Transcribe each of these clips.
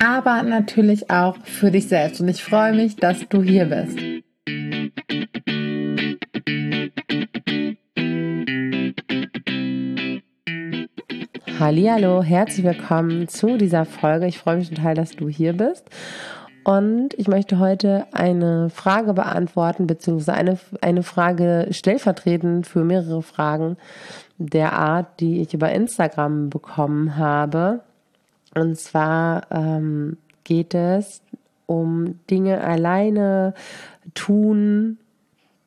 aber natürlich auch für dich selbst. Und ich freue mich, dass du hier bist. Hallo, herzlich willkommen zu dieser Folge. Ich freue mich total, dass du hier bist. Und ich möchte heute eine Frage beantworten, beziehungsweise eine, eine Frage stellvertretend für mehrere Fragen der Art, die ich über Instagram bekommen habe. Und zwar ähm, geht es um Dinge alleine tun,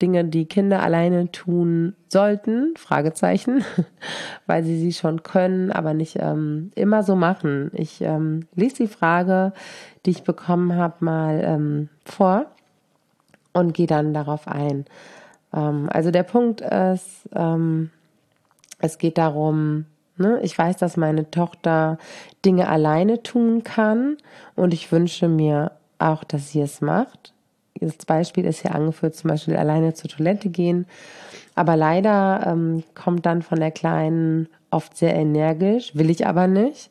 Dinge, die Kinder alleine tun sollten, Fragezeichen, weil sie sie schon können, aber nicht ähm, immer so machen. Ich ähm, lese die Frage, die ich bekommen habe, mal ähm, vor und gehe dann darauf ein. Ähm, also der Punkt ist, ähm, es geht darum, Ne? Ich weiß, dass meine Tochter Dinge alleine tun kann und ich wünsche mir auch, dass sie es macht. Das Beispiel ist hier angeführt, zum Beispiel alleine zur Toilette gehen. Aber leider ähm, kommt dann von der Kleinen oft sehr energisch, will ich aber nicht.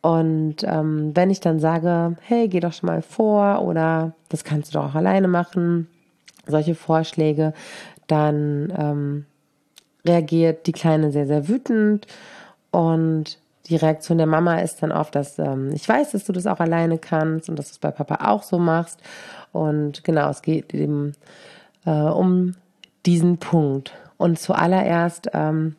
Und ähm, wenn ich dann sage, hey, geh doch schon mal vor oder das kannst du doch auch alleine machen, solche Vorschläge, dann ähm, reagiert die Kleine sehr, sehr wütend und die Reaktion der Mama ist dann oft, dass ähm, ich weiß, dass du das auch alleine kannst und dass du es bei Papa auch so machst. Und genau, es geht eben äh, um diesen Punkt. Und zuallererst, ähm,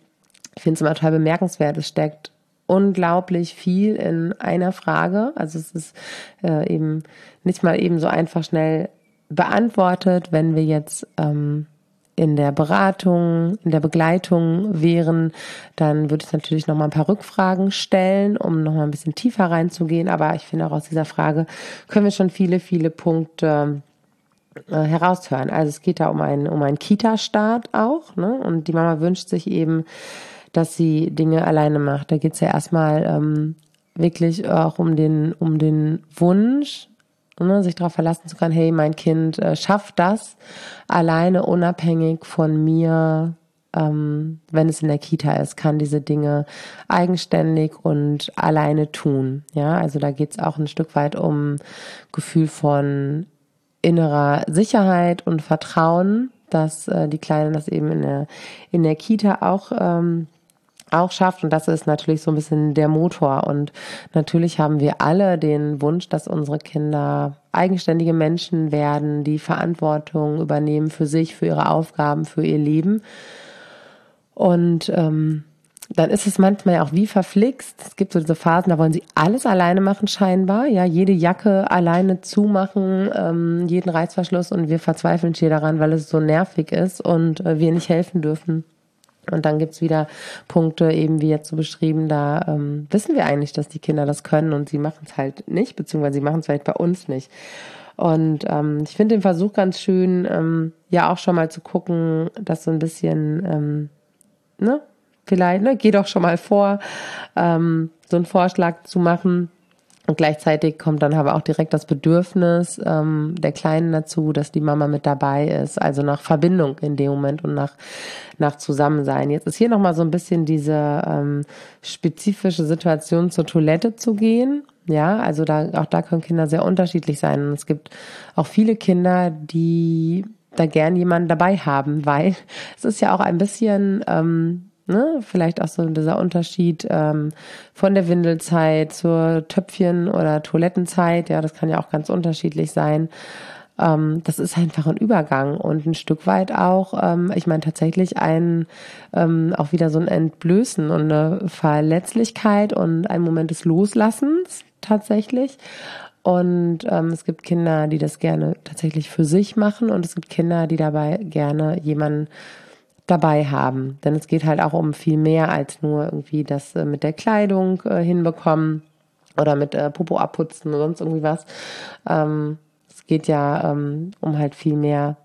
ich finde es immer total bemerkenswert, es steckt unglaublich viel in einer Frage. Also es ist äh, eben nicht mal eben so einfach schnell beantwortet, wenn wir jetzt ähm, in der Beratung, in der Begleitung wären, dann würde ich natürlich noch mal ein paar Rückfragen stellen, um noch mal ein bisschen tiefer reinzugehen. Aber ich finde auch aus dieser Frage können wir schon viele, viele Punkte äh, heraushören. Also es geht da um einen, um einen Kita-Start auch, ne? Und die Mama wünscht sich eben, dass sie Dinge alleine macht. Da geht es ja erstmal ähm, wirklich auch um den, um den Wunsch, ne, sich darauf verlassen zu können, hey, mein Kind äh, schafft das alleine, unabhängig von mir, ähm, wenn es in der Kita ist, kann diese Dinge eigenständig und alleine tun. Ja, also da geht es auch ein Stück weit um Gefühl von innerer Sicherheit und Vertrauen, dass äh, die Kleine das eben in der, in der Kita auch ähm, auch schafft. Und das ist natürlich so ein bisschen der Motor. Und natürlich haben wir alle den Wunsch, dass unsere Kinder eigenständige Menschen werden, die Verantwortung übernehmen für sich, für ihre Aufgaben, für ihr Leben. Und ähm, dann ist es manchmal ja auch wie verflixt. Es gibt so diese Phasen, da wollen sie alles alleine machen scheinbar. Ja, jede Jacke alleine zumachen, ähm, jeden Reißverschluss und wir verzweifeln hier daran, weil es so nervig ist und äh, wir nicht helfen dürfen. Und dann gibt's wieder Punkte, eben wie jetzt so beschrieben, da ähm, wissen wir eigentlich, dass die Kinder das können und sie machen es halt nicht, beziehungsweise sie machen es vielleicht bei uns nicht. Und ähm, ich finde den Versuch ganz schön, ähm, ja auch schon mal zu gucken, dass so ein bisschen, ähm, ne, vielleicht, ne, geh doch schon mal vor, ähm, so einen Vorschlag zu machen, und gleichzeitig kommt dann aber auch direkt das Bedürfnis ähm, der Kleinen dazu, dass die Mama mit dabei ist, also nach Verbindung in dem Moment und nach, nach Zusammensein. Jetzt ist hier nochmal so ein bisschen diese ähm, spezifische Situation zur Toilette zu gehen. Ja, also da, auch da können Kinder sehr unterschiedlich sein. Und es gibt auch viele Kinder, die da gern jemanden dabei haben, weil es ist ja auch ein bisschen ähm, Ne? Vielleicht auch so dieser Unterschied ähm, von der Windelzeit zur Töpfchen- oder Toilettenzeit. Ja, das kann ja auch ganz unterschiedlich sein. Ähm, das ist einfach ein Übergang und ein Stück weit auch, ähm, ich meine tatsächlich ein ähm, auch wieder so ein Entblößen und eine Verletzlichkeit und ein Moment des Loslassens tatsächlich. Und ähm, es gibt Kinder, die das gerne tatsächlich für sich machen und es gibt Kinder, die dabei gerne jemanden dabei haben. Denn es geht halt auch um viel mehr als nur irgendwie das äh, mit der Kleidung äh, hinbekommen oder mit äh, Popo abputzen oder sonst irgendwie was. Ähm, geht ja ähm, um halt viel mehr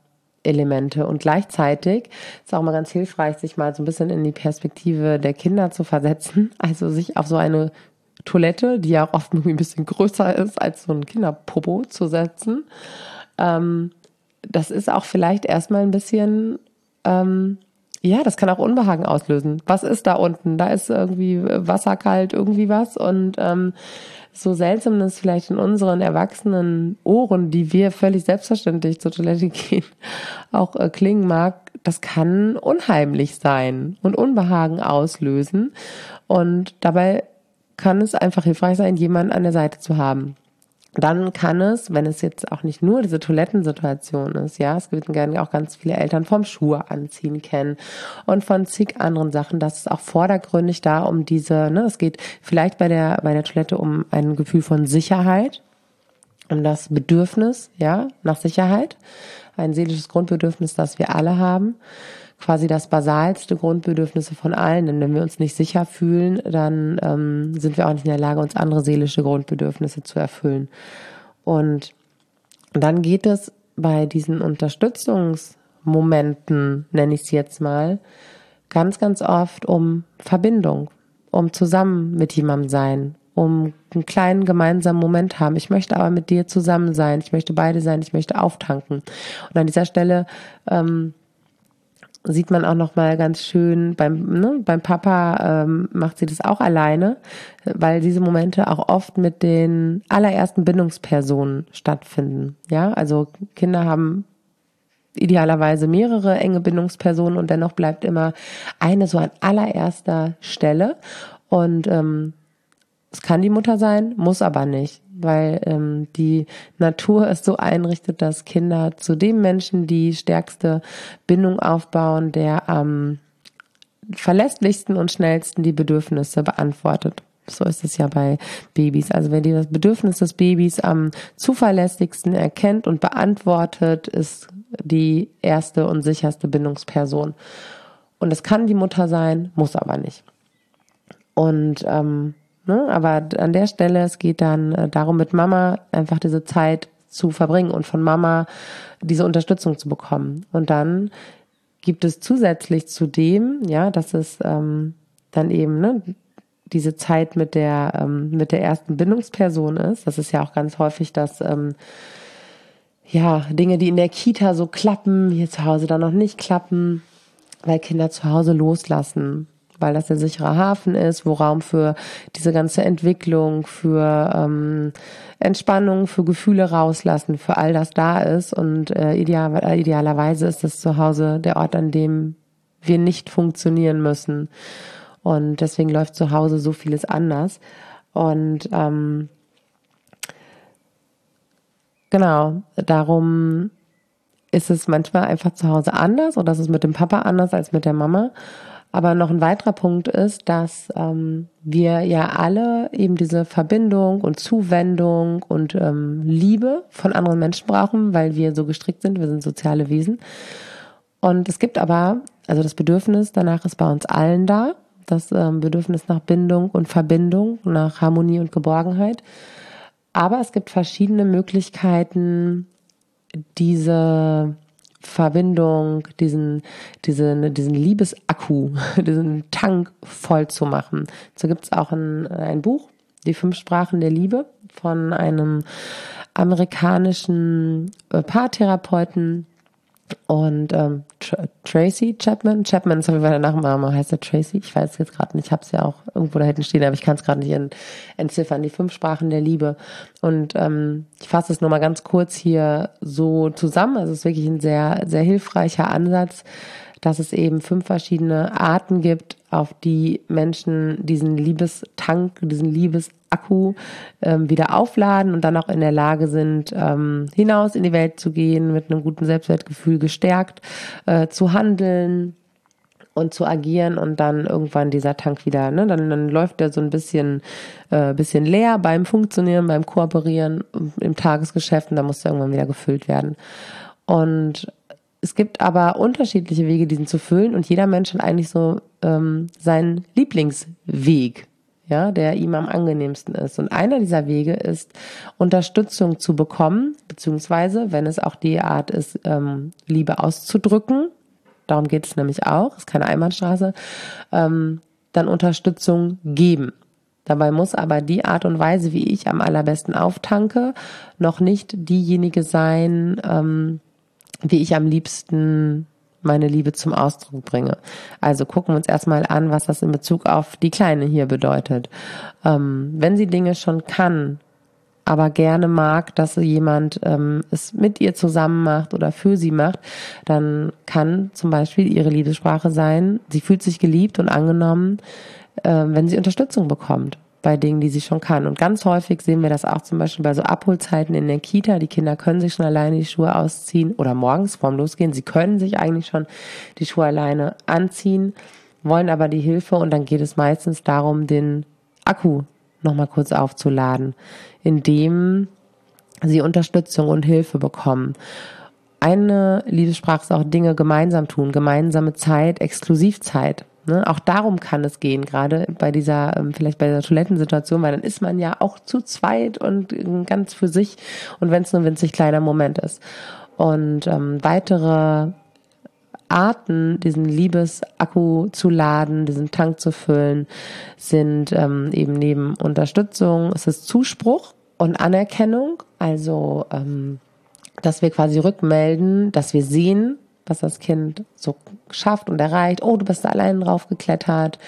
Elemente. Und gleichzeitig ist auch mal ganz hilfreich, sich mal so ein bisschen in die Perspektive der Kinder zu versetzen. Also sich auf so eine Toilette, die ja auch oft irgendwie ein bisschen größer ist als so ein Kinderpopo zu setzen. Ähm, das ist auch vielleicht erstmal ein bisschen, ja, das kann auch Unbehagen auslösen. Was ist da unten? Da ist irgendwie Wasser kalt, irgendwie was. Und ähm, so seltsam das vielleicht in unseren erwachsenen Ohren, die wir völlig selbstverständlich zur Toilette gehen, auch äh, klingen mag, das kann unheimlich sein und Unbehagen auslösen. Und dabei kann es einfach hilfreich sein, jemanden an der Seite zu haben dann kann es, wenn es jetzt auch nicht nur diese Toilettensituation ist, ja, es wird gerne auch ganz viele Eltern vom Schuhe anziehen kennen und von zig anderen Sachen, dass es auch vordergründig da um diese, ne, es geht vielleicht bei der, bei der Toilette um ein Gefühl von Sicherheit, um das Bedürfnis, ja, nach Sicherheit, ein seelisches Grundbedürfnis, das wir alle haben quasi das basalste Grundbedürfnisse von allen. Denn wenn wir uns nicht sicher fühlen, dann ähm, sind wir auch nicht in der Lage, uns andere seelische Grundbedürfnisse zu erfüllen. Und dann geht es bei diesen Unterstützungsmomenten, nenne ich es jetzt mal, ganz, ganz oft um Verbindung, um zusammen mit jemandem sein, um einen kleinen gemeinsamen Moment haben. Ich möchte aber mit dir zusammen sein. Ich möchte beide sein. Ich möchte auftanken. Und an dieser Stelle ähm, sieht man auch noch mal ganz schön beim ne, beim Papa ähm, macht sie das auch alleine, weil diese Momente auch oft mit den allerersten Bindungspersonen stattfinden. Ja, also Kinder haben idealerweise mehrere enge Bindungspersonen und dennoch bleibt immer eine so an allererster Stelle und ähm, es kann die Mutter sein, muss aber nicht weil ähm, die Natur es so einrichtet, dass Kinder zu dem Menschen die stärkste Bindung aufbauen, der am verlässlichsten und schnellsten die Bedürfnisse beantwortet. So ist es ja bei Babys. Also wenn die das Bedürfnis des Babys am zuverlässigsten erkennt und beantwortet, ist die erste und sicherste Bindungsperson. Und es kann die Mutter sein, muss aber nicht. Und ähm, Ne? Aber an der Stelle, es geht dann äh, darum, mit Mama einfach diese Zeit zu verbringen und von Mama diese Unterstützung zu bekommen. Und dann gibt es zusätzlich zu dem, ja, dass es ähm, dann eben ne, diese Zeit mit der ähm, mit der ersten Bindungsperson ist. Das ist ja auch ganz häufig, dass ähm, ja Dinge, die in der Kita so klappen, hier zu Hause dann noch nicht klappen, weil Kinder zu Hause loslassen weil das der sichere Hafen ist, wo Raum für diese ganze Entwicklung, für ähm, Entspannung, für Gefühle rauslassen, für all das da ist. Und äh, ideal, äh, idealerweise ist das zu Hause der Ort, an dem wir nicht funktionieren müssen. Und deswegen läuft zu Hause so vieles anders. Und ähm, genau, darum ist es manchmal einfach zu Hause anders oder ist es mit dem Papa anders als mit der Mama. Aber noch ein weiterer Punkt ist, dass ähm, wir ja alle eben diese Verbindung und Zuwendung und ähm, Liebe von anderen Menschen brauchen, weil wir so gestrickt sind. Wir sind soziale Wesen. Und es gibt aber, also das Bedürfnis danach ist bei uns allen da. Das ähm, Bedürfnis nach Bindung und Verbindung, nach Harmonie und Geborgenheit. Aber es gibt verschiedene Möglichkeiten, diese Verbindung, diesen, diesen, diesen Liebesakku, diesen Tank voll zu machen. So gibt es auch ein, ein Buch, Die fünf Sprachen der Liebe, von einem amerikanischen äh, Paartherapeuten, und ähm, Tr Tracy Chapman, Chapman ist auf jeden Fall der Nachname, heißt er Tracy? Ich weiß jetzt gerade nicht, ich habe es ja auch irgendwo da hinten stehen, aber ich kann es gerade nicht entziffern. Die fünf Sprachen der Liebe. Und ähm, ich fasse es mal ganz kurz hier so zusammen. Also es ist wirklich ein sehr, sehr hilfreicher Ansatz, dass es eben fünf verschiedene Arten gibt, auf die Menschen diesen Liebestank, diesen Liebesakku ähm, wieder aufladen und dann auch in der Lage sind, ähm, hinaus in die Welt zu gehen, mit einem guten Selbstwertgefühl gestärkt, äh, zu handeln und zu agieren und dann irgendwann dieser Tank wieder, ne, dann, dann läuft der so ein bisschen, äh, bisschen leer beim Funktionieren, beim Kooperieren im Tagesgeschäft und dann muss der irgendwann wieder gefüllt werden. Und es gibt aber unterschiedliche Wege, diesen zu füllen und jeder Mensch hat eigentlich so ähm, seinen Lieblingsweg. ja, der ihm am angenehmsten ist. Und einer dieser Wege ist, Unterstützung zu bekommen, beziehungsweise, wenn es auch die Art ist, ähm, Liebe auszudrücken, darum geht es nämlich auch, ist keine Einbahnstraße, ähm, dann Unterstützung geben. Dabei muss aber die Art und Weise, wie ich am allerbesten auftanke, noch nicht diejenige sein, ähm, wie ich am liebsten meine Liebe zum Ausdruck bringe. Also gucken wir uns erstmal an, was das in Bezug auf die Kleine hier bedeutet. Ähm, wenn sie Dinge schon kann, aber gerne mag, dass jemand ähm, es mit ihr zusammen macht oder für sie macht, dann kann zum Beispiel ihre Liebessprache sein, sie fühlt sich geliebt und angenommen, äh, wenn sie Unterstützung bekommt bei Dingen, die sie schon kann. Und ganz häufig sehen wir das auch zum Beispiel bei so Abholzeiten in der Kita. Die Kinder können sich schon alleine die Schuhe ausziehen oder morgens vorm Losgehen. Sie können sich eigentlich schon die Schuhe alleine anziehen, wollen aber die Hilfe und dann geht es meistens darum, den Akku nochmal kurz aufzuladen, indem sie Unterstützung und Hilfe bekommen. Eine Liebessprache ist auch Dinge gemeinsam tun, gemeinsame Zeit, Exklusivzeit. Ne? Auch darum kann es gehen, gerade bei dieser, ähm, vielleicht bei der Toilettensituation, weil dann ist man ja auch zu zweit und ähm, ganz für sich und wenn es nur ein winzig kleiner Moment ist. Und ähm, weitere Arten, diesen Liebesakku zu laden, diesen Tank zu füllen, sind ähm, eben neben Unterstützung, es ist Zuspruch und Anerkennung, also ähm, dass wir quasi rückmelden, dass wir sehen, was das Kind so schafft und erreicht. Oh, du bist da allein drauf geklettert.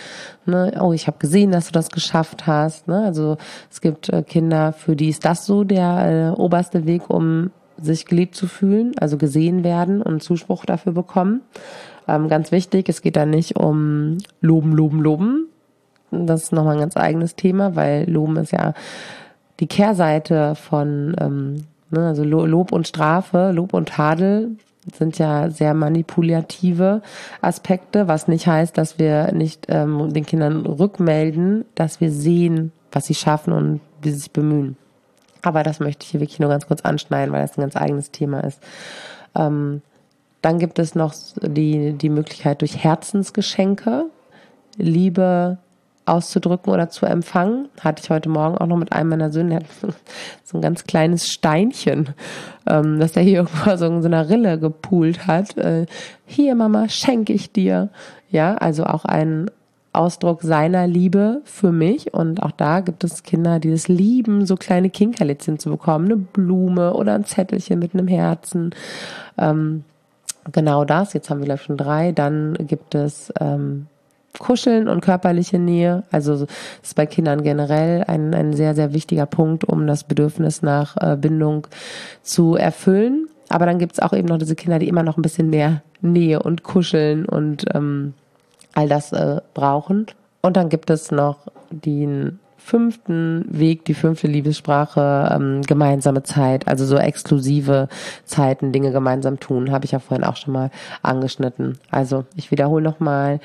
Ne? Oh, ich habe gesehen, dass du das geschafft hast. Ne? Also es gibt äh, Kinder, für die ist das so der äh, oberste Weg, um sich geliebt zu fühlen, also gesehen werden und Zuspruch dafür bekommen. Ähm, ganz wichtig, es geht da nicht um Loben, Loben, Loben. Das ist nochmal ein ganz eigenes Thema, weil Loben ist ja die Kehrseite von ähm, ne, also Lob und Strafe, Lob und Tadel sind ja sehr manipulative Aspekte, was nicht heißt, dass wir nicht ähm, den Kindern rückmelden, dass wir sehen, was sie schaffen und wie sie sich bemühen. Aber das möchte ich hier wirklich nur ganz kurz anschneiden, weil das ein ganz eigenes Thema ist. Ähm, dann gibt es noch die, die Möglichkeit durch Herzensgeschenke, Liebe auszudrücken oder zu empfangen. Hatte ich heute Morgen auch noch mit einem meiner Söhne, der hat so ein ganz kleines Steinchen, ähm, das er hier irgendwo so in so einer Rille gepult hat. Äh, hier, Mama, schenke ich dir. Ja, also auch ein Ausdruck seiner Liebe für mich. Und auch da gibt es Kinder, die es lieben, so kleine Kinkerlitzchen zu bekommen. Eine Blume oder ein Zettelchen mit einem Herzen. Ähm, genau das. Jetzt haben wir, glaube ich, schon drei. Dann gibt es ähm, Kuscheln und körperliche Nähe. Also ist bei Kindern generell ein, ein sehr, sehr wichtiger Punkt, um das Bedürfnis nach äh, Bindung zu erfüllen. Aber dann gibt's auch eben noch diese Kinder, die immer noch ein bisschen mehr Nähe und Kuscheln und ähm, all das äh, brauchen. Und dann gibt es noch den fünften Weg, die fünfte Liebessprache, ähm, gemeinsame Zeit, also so exklusive Zeiten, Dinge gemeinsam tun, habe ich ja vorhin auch schon mal angeschnitten. Also ich wiederhole nochmal,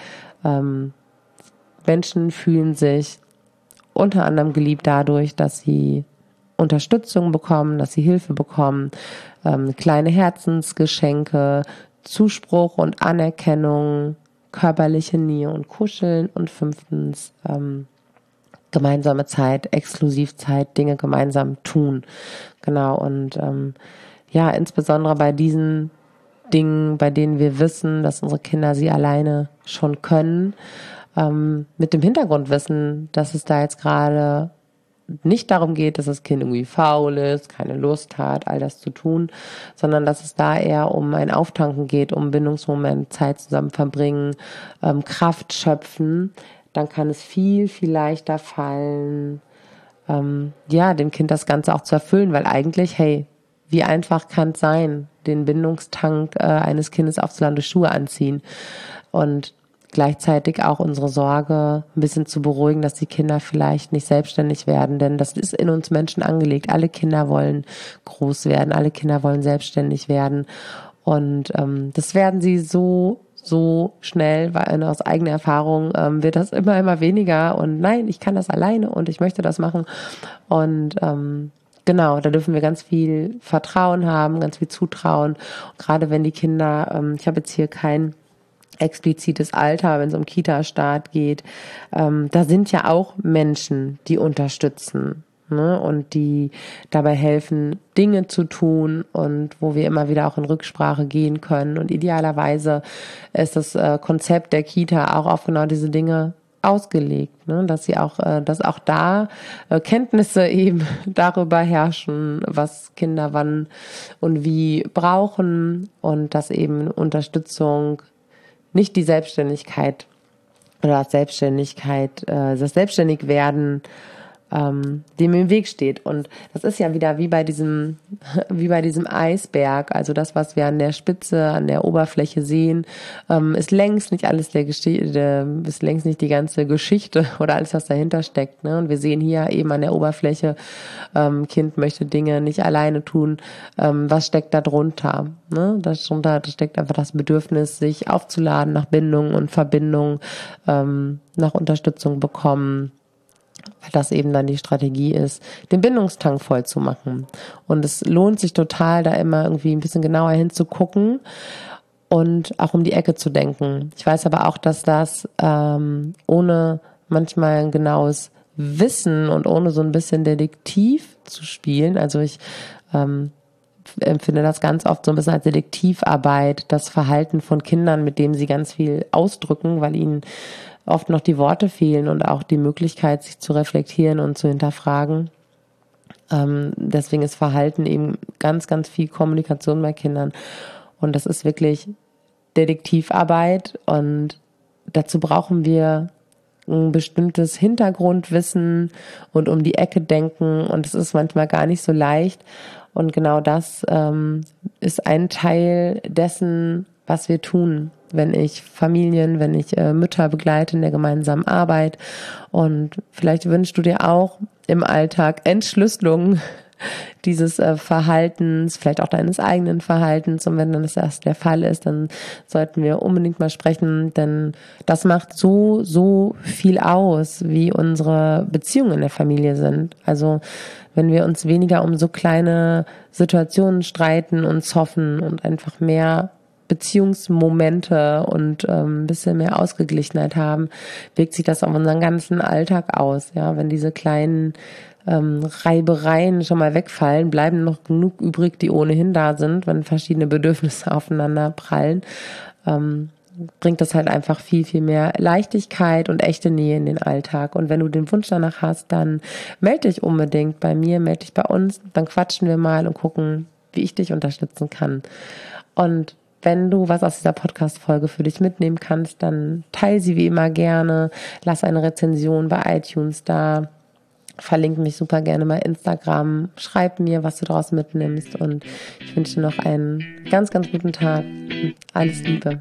ähm, Menschen fühlen sich unter anderem geliebt dadurch, dass sie Unterstützung bekommen, dass sie Hilfe bekommen, ähm, kleine Herzensgeschenke, Zuspruch und Anerkennung, körperliche Nähe und Kuscheln und fünftens ähm, gemeinsame Zeit, Exklusivzeit, Dinge gemeinsam tun. Genau und ähm, ja, insbesondere bei diesen Dingen, bei denen wir wissen, dass unsere Kinder sie alleine schon können, ähm, mit dem Hintergrund wissen, dass es da jetzt gerade nicht darum geht, dass das Kind irgendwie faul ist, keine Lust hat, all das zu tun, sondern dass es da eher um ein Auftanken geht, um Bindungsmoment, Zeit zusammen verbringen, ähm, Kraft schöpfen, dann kann es viel, viel leichter fallen, ähm, ja, dem Kind das Ganze auch zu erfüllen, weil eigentlich, hey, wie einfach kann es sein, den Bindungstank äh, eines Kindes aufzuladen durch Schuhe anziehen und gleichzeitig auch unsere Sorge ein bisschen zu beruhigen, dass die Kinder vielleicht nicht selbstständig werden, denn das ist in uns Menschen angelegt. Alle Kinder wollen groß werden, alle Kinder wollen selbstständig werden und ähm, das werden sie so so schnell, weil aus eigener Erfahrung ähm, wird das immer immer weniger und nein, ich kann das alleine und ich möchte das machen und ähm, Genau, da dürfen wir ganz viel Vertrauen haben, ganz viel Zutrauen. gerade wenn die Kinder, ähm, ich habe jetzt hier kein explizites Alter, wenn es um Kita-Start geht. Ähm, da sind ja auch Menschen, die unterstützen ne? und die dabei helfen, Dinge zu tun und wo wir immer wieder auch in Rücksprache gehen können. Und idealerweise ist das äh, Konzept der Kita auch auf genau diese Dinge ausgelegt, ne? dass sie auch, äh, dass auch da äh, Kenntnisse eben darüber herrschen, was Kinder wann und wie brauchen und dass eben Unterstützung nicht die Selbstständigkeit oder das Selbstständigkeit, äh, das Selbstständigwerden ähm, dem im Weg steht. Und das ist ja wieder wie bei diesem, wie bei diesem Eisberg. Also das, was wir an der Spitze, an der Oberfläche sehen, ähm, ist längst nicht alles der Geschichte, ist längst nicht die ganze Geschichte oder alles, was dahinter steckt. Ne? Und wir sehen hier eben an der Oberfläche, ähm, Kind möchte Dinge nicht alleine tun. Ähm, was steckt da drunter? Ne? Da steckt einfach das Bedürfnis, sich aufzuladen nach Bindung und Verbindung, ähm, nach Unterstützung bekommen weil das eben dann die Strategie ist, den Bindungstank voll zu machen. Und es lohnt sich total, da immer irgendwie ein bisschen genauer hinzugucken und auch um die Ecke zu denken. Ich weiß aber auch, dass das ähm, ohne manchmal ein genaues Wissen und ohne so ein bisschen Detektiv zu spielen, also ich ähm, empfinde das ganz oft so ein bisschen als Detektivarbeit, das Verhalten von Kindern, mit dem sie ganz viel ausdrücken, weil ihnen oft noch die Worte fehlen und auch die Möglichkeit, sich zu reflektieren und zu hinterfragen. Ähm, deswegen ist Verhalten eben ganz, ganz viel Kommunikation bei Kindern. Und das ist wirklich Detektivarbeit und dazu brauchen wir ein bestimmtes Hintergrundwissen und um die Ecke denken und es ist manchmal gar nicht so leicht. Und genau das ähm, ist ein Teil dessen, was wir tun wenn ich Familien, wenn ich äh, Mütter begleite in der gemeinsamen Arbeit. Und vielleicht wünschst du dir auch im Alltag Entschlüsselung dieses äh, Verhaltens, vielleicht auch deines eigenen Verhaltens. Und wenn dann das erst der Fall ist, dann sollten wir unbedingt mal sprechen, denn das macht so, so viel aus, wie unsere Beziehungen in der Familie sind. Also wenn wir uns weniger um so kleine Situationen streiten, uns hoffen und einfach mehr Beziehungsmomente und ähm, ein bisschen mehr Ausgeglichenheit haben, wirkt sich das auf unseren ganzen Alltag aus. Ja, wenn diese kleinen ähm, Reibereien schon mal wegfallen, bleiben noch genug übrig, die ohnehin da sind, wenn verschiedene Bedürfnisse aufeinander prallen. Ähm, bringt das halt einfach viel, viel mehr Leichtigkeit und echte Nähe in den Alltag. Und wenn du den Wunsch danach hast, dann melde dich unbedingt bei mir, melde dich bei uns, dann quatschen wir mal und gucken, wie ich dich unterstützen kann. Und wenn du was aus dieser Podcast-Folge für dich mitnehmen kannst, dann teile sie wie immer gerne. Lass eine Rezension bei iTunes da. Verlinke mich super gerne bei Instagram. Schreib mir, was du daraus mitnimmst. Und ich wünsche dir noch einen ganz, ganz guten Tag. Alles Liebe.